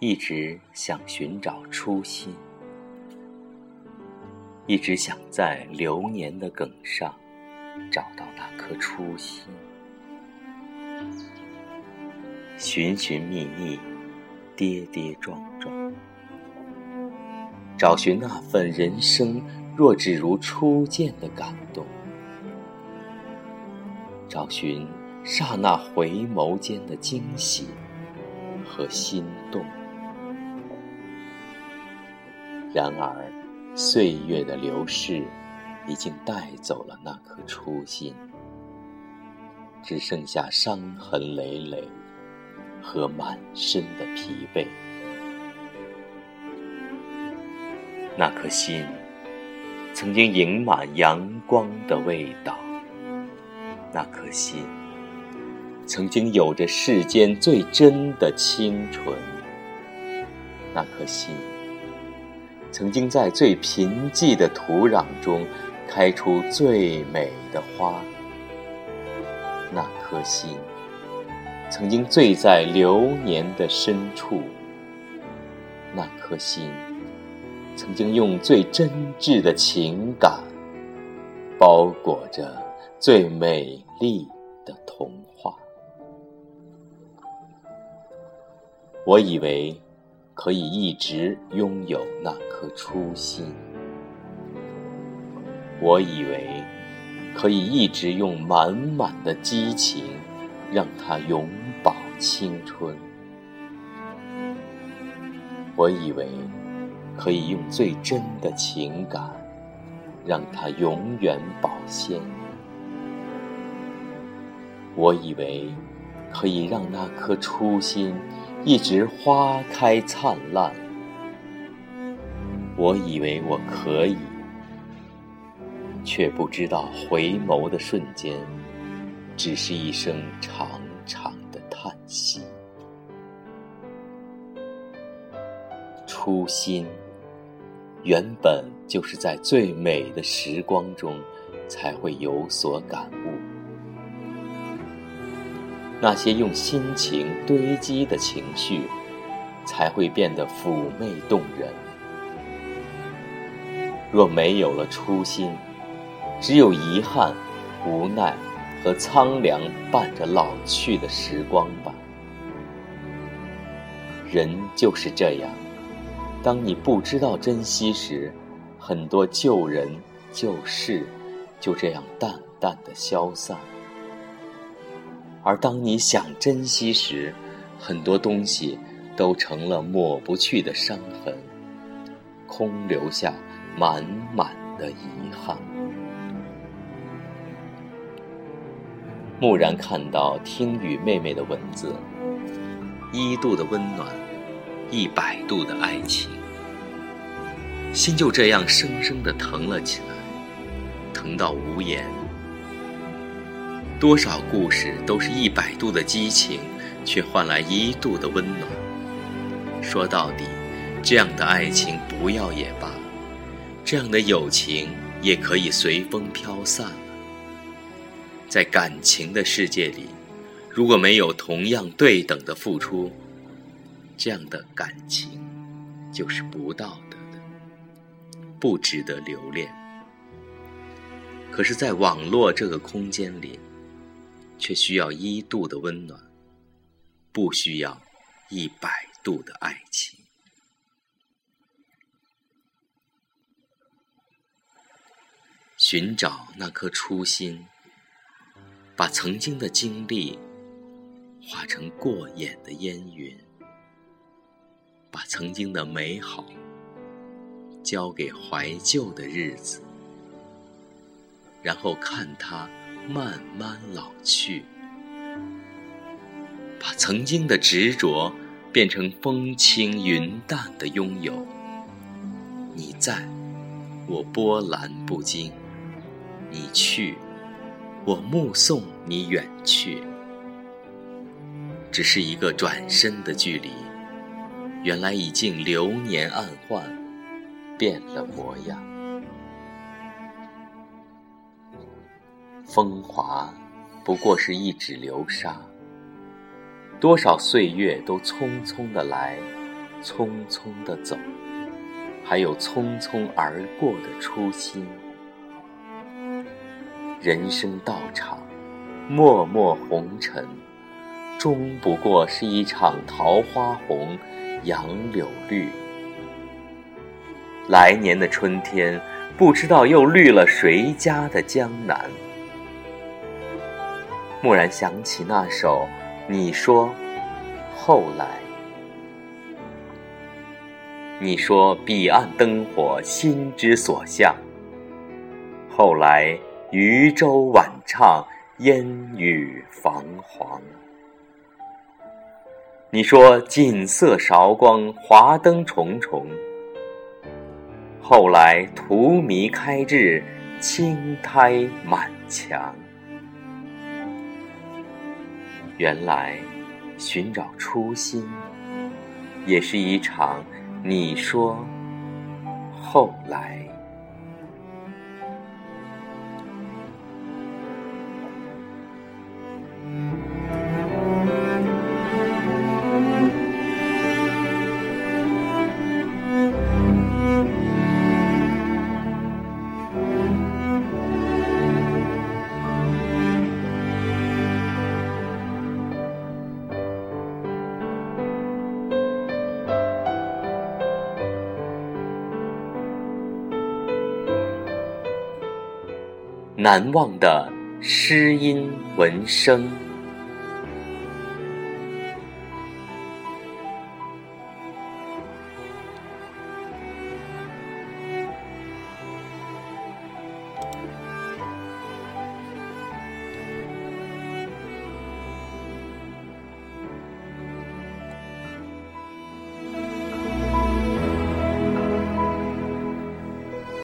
一直想寻找初心，一直想在流年的梗上找到那颗初心，寻寻觅觅，跌跌撞撞，找寻那份人生若只如初见的感动，找寻。刹那回眸间的惊喜和心动，然而岁月的流逝已经带走了那颗初心，只剩下伤痕累累和满身的疲惫。那颗心曾经盈满阳光的味道，那颗心。曾经有着世间最真的清纯，那颗心；曾经在最贫瘠的土壤中开出最美的花，那颗心；曾经醉在流年的深处，那颗心；曾经用最真挚的情感包裹着最美丽的童话。我以为可以一直拥有那颗初心，我以为可以一直用满满的激情让它永葆青春，我以为可以用最真的情感让它永远保鲜，我以为可以让那颗初心。一直花开灿烂，我以为我可以，却不知道回眸的瞬间，只是一声长长的叹息。初心，原本就是在最美的时光中，才会有所感悟。那些用心情堆积的情绪，才会变得妩媚动人。若没有了初心，只有遗憾、无奈和苍凉伴着老去的时光吧。人就是这样，当你不知道珍惜时，很多旧人旧事就这样淡淡的消散。而当你想珍惜时，很多东西都成了抹不去的伤痕，空留下满满的遗憾。蓦然看到听雨妹妹的文字，一度的温暖，一百度的爱情，心就这样生生的疼了起来，疼到无言。多少故事都是一百度的激情，却换来一度的温暖。说到底，这样的爱情不要也罢，这样的友情也可以随风飘散了。在感情的世界里，如果没有同样对等的付出，这样的感情就是不道德的，不值得留恋。可是，在网络这个空间里，却需要一度的温暖，不需要一百度的爱情。寻找那颗初心，把曾经的经历化成过眼的烟云，把曾经的美好交给怀旧的日子，然后看它。慢慢老去，把曾经的执着变成风轻云淡的拥有。你在，我波澜不惊；你去，我目送你远去。只是一个转身的距离，原来已经流年暗换，变了模样。风华，不过是一指流沙。多少岁月都匆匆的来，匆匆的走，还有匆匆而过的初心。人生道场，脉脉红尘，终不过是一场桃花红，杨柳绿。来年的春天，不知道又绿了谁家的江南。蓦然想起那首《你说后来》，你说彼岸灯火心之所向，后来渔舟晚唱烟雨彷徨。你说锦瑟韶光华灯重重。后来荼蘼开至，青苔满墙。原来，寻找初心，也是一场你说后来。难忘的诗音文声。